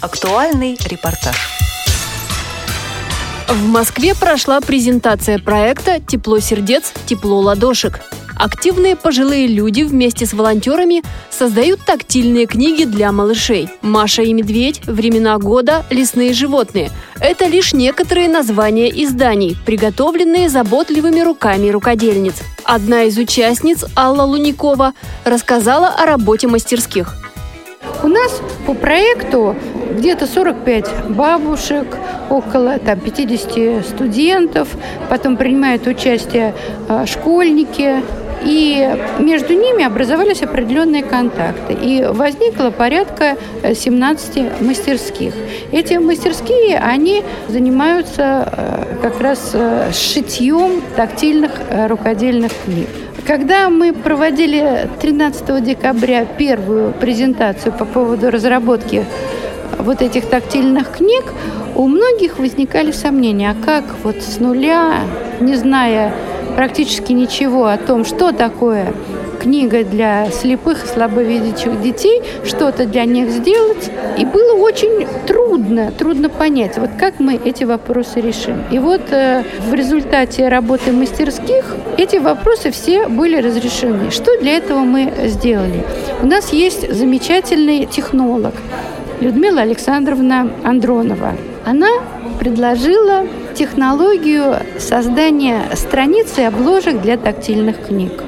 Актуальный репортаж. В Москве прошла презентация проекта «Тепло сердец, тепло ладошек». Активные пожилые люди вместе с волонтерами создают тактильные книги для малышей. «Маша и медведь», «Времена года», «Лесные животные» – это лишь некоторые названия изданий, приготовленные заботливыми руками рукодельниц. Одна из участниц, Алла Луникова, рассказала о работе мастерских. У нас по проекту где-то 45 бабушек, около там, 50 студентов, потом принимают участие э, школьники, и между ними образовались определенные контакты. И возникло порядка 17 э, мастерских. Эти мастерские, они занимаются э, как раз э, шитьем тактильных рукодельных книг. Когда мы проводили 13 декабря первую презентацию по поводу разработки вот этих тактильных книг, у многих возникали сомнения, а как вот с нуля, не зная практически ничего о том, что такое книга для слепых и слабовидящих детей, что-то для них сделать. И было очень трудно, трудно понять, вот как мы эти вопросы решим. И вот э, в результате работы мастерских эти вопросы все были разрешены. Что для этого мы сделали? У нас есть замечательный технолог Людмила Александровна Андронова. Она предложила технологию создания страниц и обложек для тактильных книг.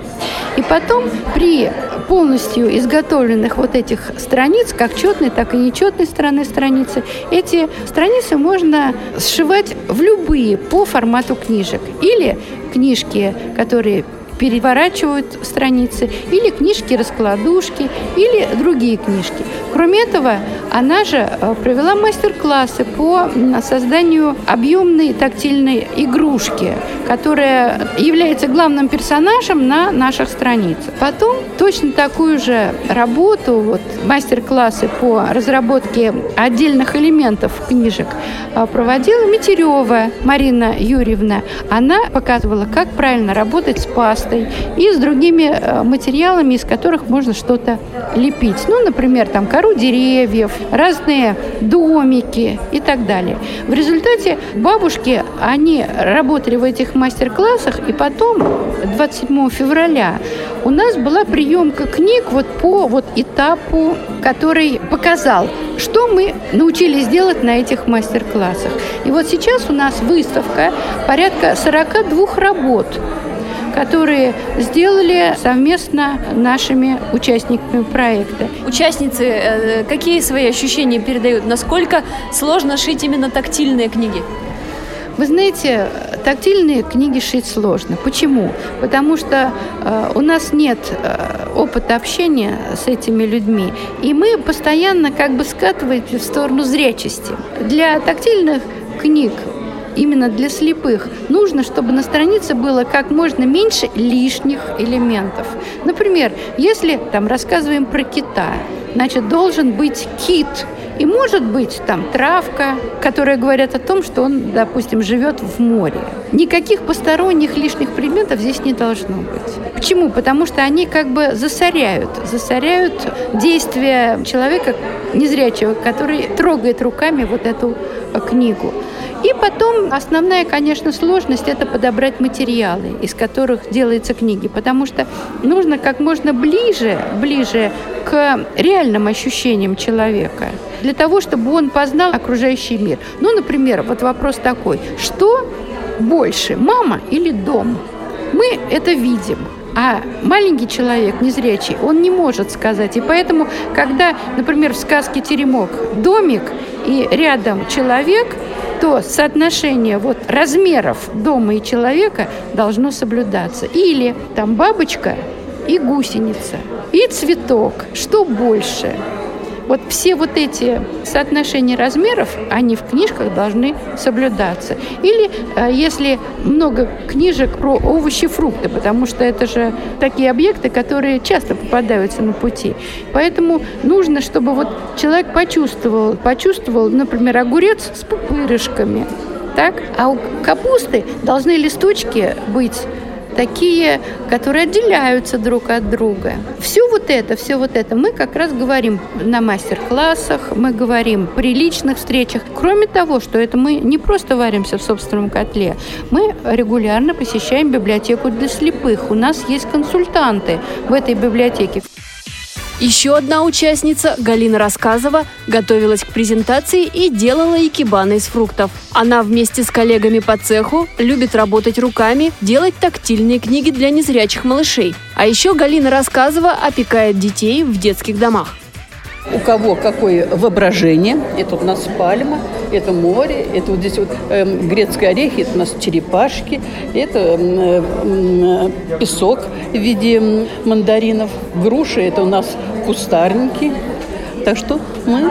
И потом при полностью изготовленных вот этих страниц, как четной, так и нечетной стороны страницы, эти страницы можно сшивать в любые по формату книжек. Или книжки, которые переворачивают страницы, или книжки-раскладушки, или другие книжки. Кроме этого, она же э, провела мастер-классы по созданию объемной тактильной игрушки, которая является главным персонажем на наших страницах. Потом точно такую же работу, вот, мастер-классы по разработке отдельных элементов книжек э, проводила Митерева Марина Юрьевна. Она показывала, как правильно работать с пастой и с другими э, материалами, из которых можно что-то лепить. Ну, например, там кору деревьев, разные домики и так далее. В результате бабушки, они работали в этих мастер-классах, и потом 27 февраля у нас была приемка книг вот по вот этапу, который показал, что мы научились делать на этих мастер-классах. И вот сейчас у нас выставка порядка 42 работ которые сделали совместно нашими участниками проекта. Участницы э, какие свои ощущения передают? Насколько сложно шить именно тактильные книги? Вы знаете, тактильные книги шить сложно. Почему? Потому что э, у нас нет э, опыта общения с этими людьми, и мы постоянно как бы скатываемся в сторону зрячести. Для тактильных книг именно для слепых, нужно, чтобы на странице было как можно меньше лишних элементов. Например, если там рассказываем про кита, значит, должен быть кит, и может быть там травка, которая говорит о том, что он, допустим, живет в море. Никаких посторонних лишних предметов здесь не должно быть. Почему? Потому что они как бы засоряют, засоряют действия человека незрячего, который трогает руками вот эту книгу. И потом основная, конечно, сложность – это подобрать материалы, из которых делаются книги, потому что нужно как можно ближе, ближе к реальным ощущениям человека, для того, чтобы он познал окружающий мир. Ну, например, вот вопрос такой, что больше, мама или дом? Мы это видим. А маленький человек, незрячий, он не может сказать. И поэтому, когда, например, в сказке «Теремок» домик и рядом человек – то соотношение вот размеров дома и человека должно соблюдаться. Или там бабочка и гусеница, и цветок. Что больше? Вот все вот эти соотношения размеров, они в книжках должны соблюдаться. Или э, если много книжек про овощи, фрукты, потому что это же такие объекты, которые часто попадаются на пути. Поэтому нужно, чтобы вот человек почувствовал, почувствовал, например, огурец с пупырышками, так? А у капусты должны листочки быть такие, которые отделяются друг от друга. Все вот это, все вот это мы как раз говорим на мастер-классах, мы говорим при личных встречах. Кроме того, что это мы не просто варимся в собственном котле, мы регулярно посещаем библиотеку для слепых. У нас есть консультанты в этой библиотеке. Еще одна участница, Галина Рассказова, готовилась к презентации и делала икебаны из фруктов. Она вместе с коллегами по цеху любит работать руками, делать тактильные книги для незрячих малышей. А еще Галина Рассказова опекает детей в детских домах у кого какое воображение. Это у нас пальма, это море, это вот здесь вот э, грецкие орехи, это у нас черепашки, это э, э, песок в виде мандаринов, груши, это у нас кустарники. Так что мы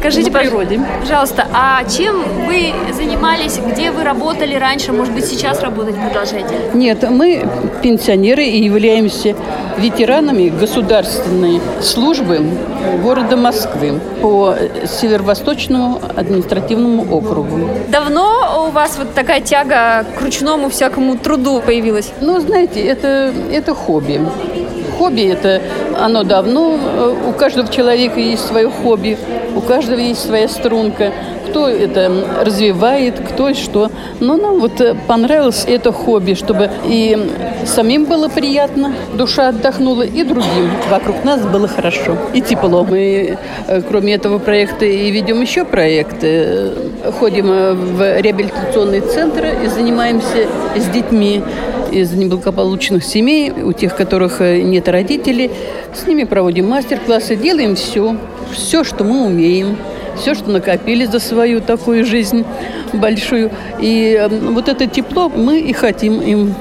Скажите, природе. пожалуйста, а чем вы занимались, где вы работали раньше, может быть, сейчас работать продолжаете? Нет, мы пенсионеры и являемся ветеранами государственной службы города Москвы по северо-восточному административному округу. Давно у вас вот такая тяга к ручному всякому труду появилась? Ну, знаете, это, это хобби хобби это оно давно. У каждого человека есть свое хобби, у каждого есть своя струнка. Кто это развивает, кто что. Но нам вот понравилось это хобби, чтобы и самим было приятно, душа отдохнула, и другим вокруг нас было хорошо и тепло. Мы, э, кроме этого проекта, и ведем еще проекты. Ходим в реабилитационные центры и занимаемся с детьми из неблагополучных семей, у тех, которых э, нет родителей. С ними проводим мастер-классы, делаем все, все, что мы умеем все, что накопили за свою такую жизнь большую. И эм, вот это тепло мы и хотим им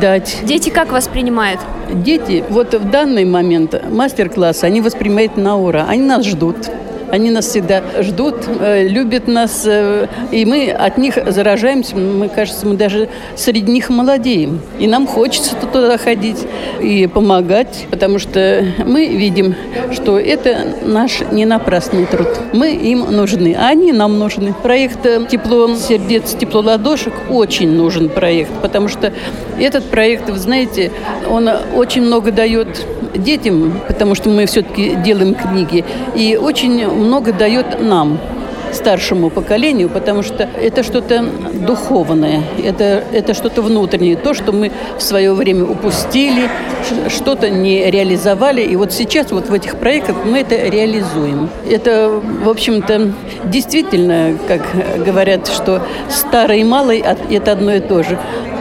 дать. Дети как воспринимают? Дети, вот в данный момент мастер-класс, они воспринимают на ура, они нас ждут. Они нас всегда ждут, э, любят нас, э, и мы от них заражаемся. Мы, кажется, мы даже среди них молодеем. И нам хочется туда ходить и помогать, потому что мы видим, что это наш не напрасный труд. Мы им нужны, а они нам нужны. Проект «Тепло сердец, тепло ладошек» очень нужен проект, потому что этот проект, вы знаете, он очень много дает детям, потому что мы все-таки делаем книги, и очень много дает нам старшему поколению, потому что это что-то духовное, это, это что-то внутреннее, то, что мы в свое время упустили, что-то не реализовали, и вот сейчас вот в этих проектах мы это реализуем. Это, в общем-то, действительно, как говорят, что старый и малый – это одно и то же.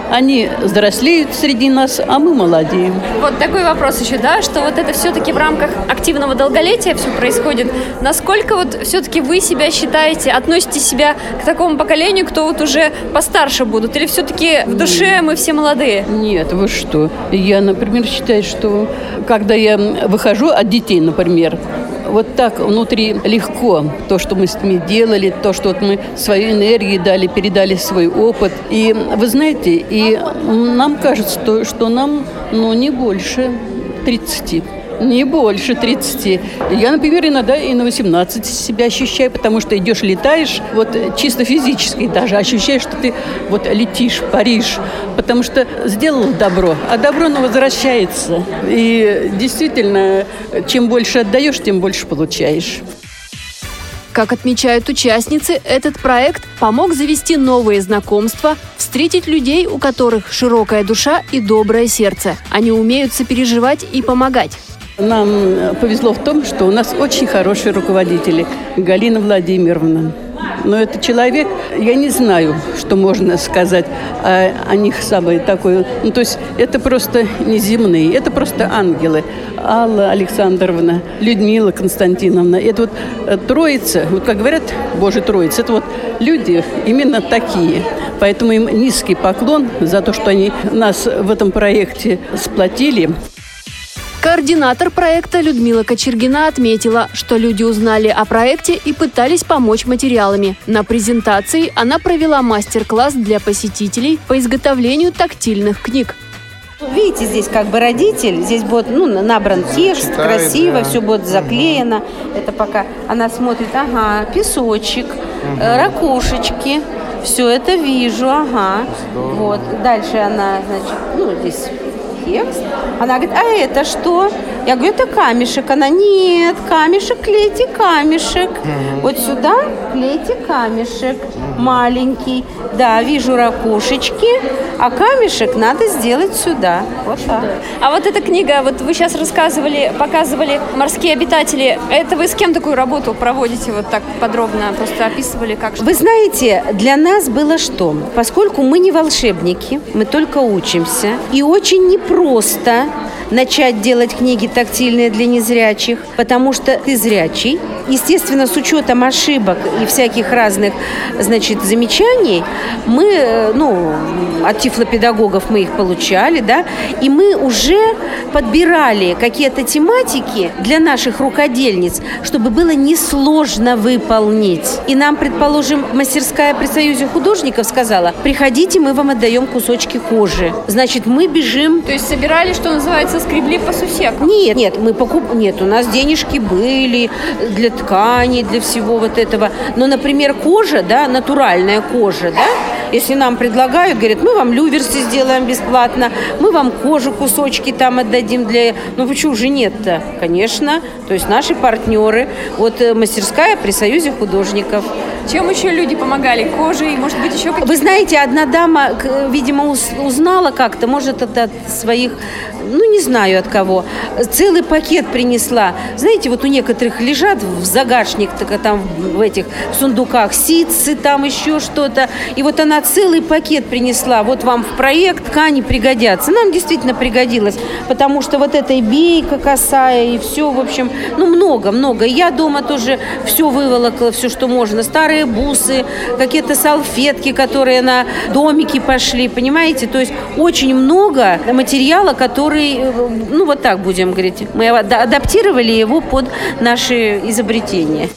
Они взрослеют среди нас, а мы молодеем. Вот такой вопрос еще, да, что вот это все-таки в рамках активного долголетия все происходит. Насколько вот все-таки вы себя считаете, относите себя к такому поколению, кто вот уже постарше будут? Или все-таки в душе мы все молодые? Нет, вы что? Я, например, считаю, что когда я выхожу от детей, например, вот так внутри легко то, что мы с ними делали, то, что вот мы свою энергию дали, передали свой опыт. И вы знаете, и нам кажется, что, что нам, ну, не больше 30. Не больше 30. Я, например, иногда и на 18 себя ощущаю, потому что идешь, летаешь, вот чисто физически даже ощущаешь, что ты вот летишь, паришь, потому что сделал добро, а добро оно возвращается. И действительно, чем больше отдаешь, тем больше получаешь. Как отмечают участницы, этот проект помог завести новые знакомства, встретить людей, у которых широкая душа и доброе сердце. Они умеют сопереживать и помогать. Нам повезло в том, что у нас очень хорошие руководители. Галина Владимировна. Но это человек, я не знаю, что можно сказать о, о них самое такое. Ну, то есть это просто неземные, это просто ангелы. Алла Александровна, Людмила Константиновна. Это вот э, троица, вот как говорят, Божий троица, это вот люди именно такие. Поэтому им низкий поклон за то, что они нас в этом проекте сплотили. Координатор проекта Людмила Кочергина отметила, что люди узнали о проекте и пытались помочь материалами. На презентации она провела мастер-класс для посетителей по изготовлению тактильных книг. Видите, здесь как бы родитель, здесь будет ну, набран текст, Читает, красиво, да. все будет заклеено. Это пока она смотрит, ага, песочек, угу. ракушечки, Все это вижу, ага. Здорово. Вот. Дальше она, значит, ну, здесь текст. Она говорит, а это что? Я говорю, это камешек. Она, нет, камешек, клейте камешек. Угу. Вот сюда клейте камешек угу. маленький. Да, вижу ракушечки, а камешек надо сделать сюда. Вот так. А вот эта книга, вот вы сейчас рассказывали, показывали «Морские обитатели». Это вы с кем такую работу проводите вот так подробно? Просто описывали, как Вы знаете, для нас было что? Поскольку мы не волшебники, мы только учимся, и очень непросто начать делать книги тактильные для незрячих, потому что ты зрячий. Естественно, с учетом ошибок и всяких разных, значит, замечаний, мы, э, ну, от тифлопедагогов мы их получали, да, и мы уже подбирали какие-то тематики для наших рукодельниц, чтобы было несложно выполнить. И нам, предположим, мастерская при Союзе художников сказала, приходите, мы вам отдаем кусочки кожи. Значит, мы бежим. То есть собирали, что называется, скребли по сусекам? Нет, нет, мы покуп... Нет, у нас денежки были для ткани, для всего вот этого. Но, например, кожа, да, натуральная кожа, да, если нам предлагают, говорят, мы вам люверсы сделаем бесплатно, мы вам кожу кусочки там отдадим для... Ну почему же нет-то? Конечно. То есть наши партнеры. Вот э, мастерская при Союзе художников. Чем еще люди помогали? Кожей, может быть, еще какие-то? Вы знаете, одна дама, видимо, узнала как-то, может, это от своих ну не знаю от кого, целый пакет принесла. Знаете, вот у некоторых лежат в загашник, так, там в этих сундуках ситцы, там еще что-то. И вот она целый пакет принесла. Вот вам в проект ткани пригодятся. Нам действительно пригодилось, потому что вот эта и бейка косая, и все, в общем, ну много, много. Я дома тоже все выволокла, все, что можно. Старые бусы, какие-то салфетки, которые на домики пошли, понимаете? То есть очень много материала, который который, э, ну вот так будем говорить, мы адаптировали его под наши изобретения.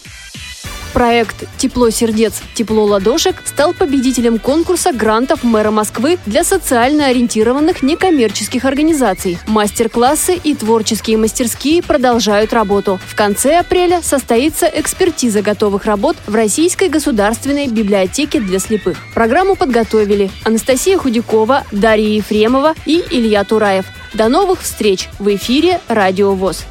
Проект «Тепло сердец, тепло ладошек» стал победителем конкурса грантов мэра Москвы для социально ориентированных некоммерческих организаций. Мастер-классы и творческие мастерские продолжают работу. В конце апреля состоится экспертиза готовых работ в Российской государственной библиотеке для слепых. Программу подготовили Анастасия Худякова, Дарья Ефремова и Илья Тураев – до новых встреч в эфире «Радио ВОЗ».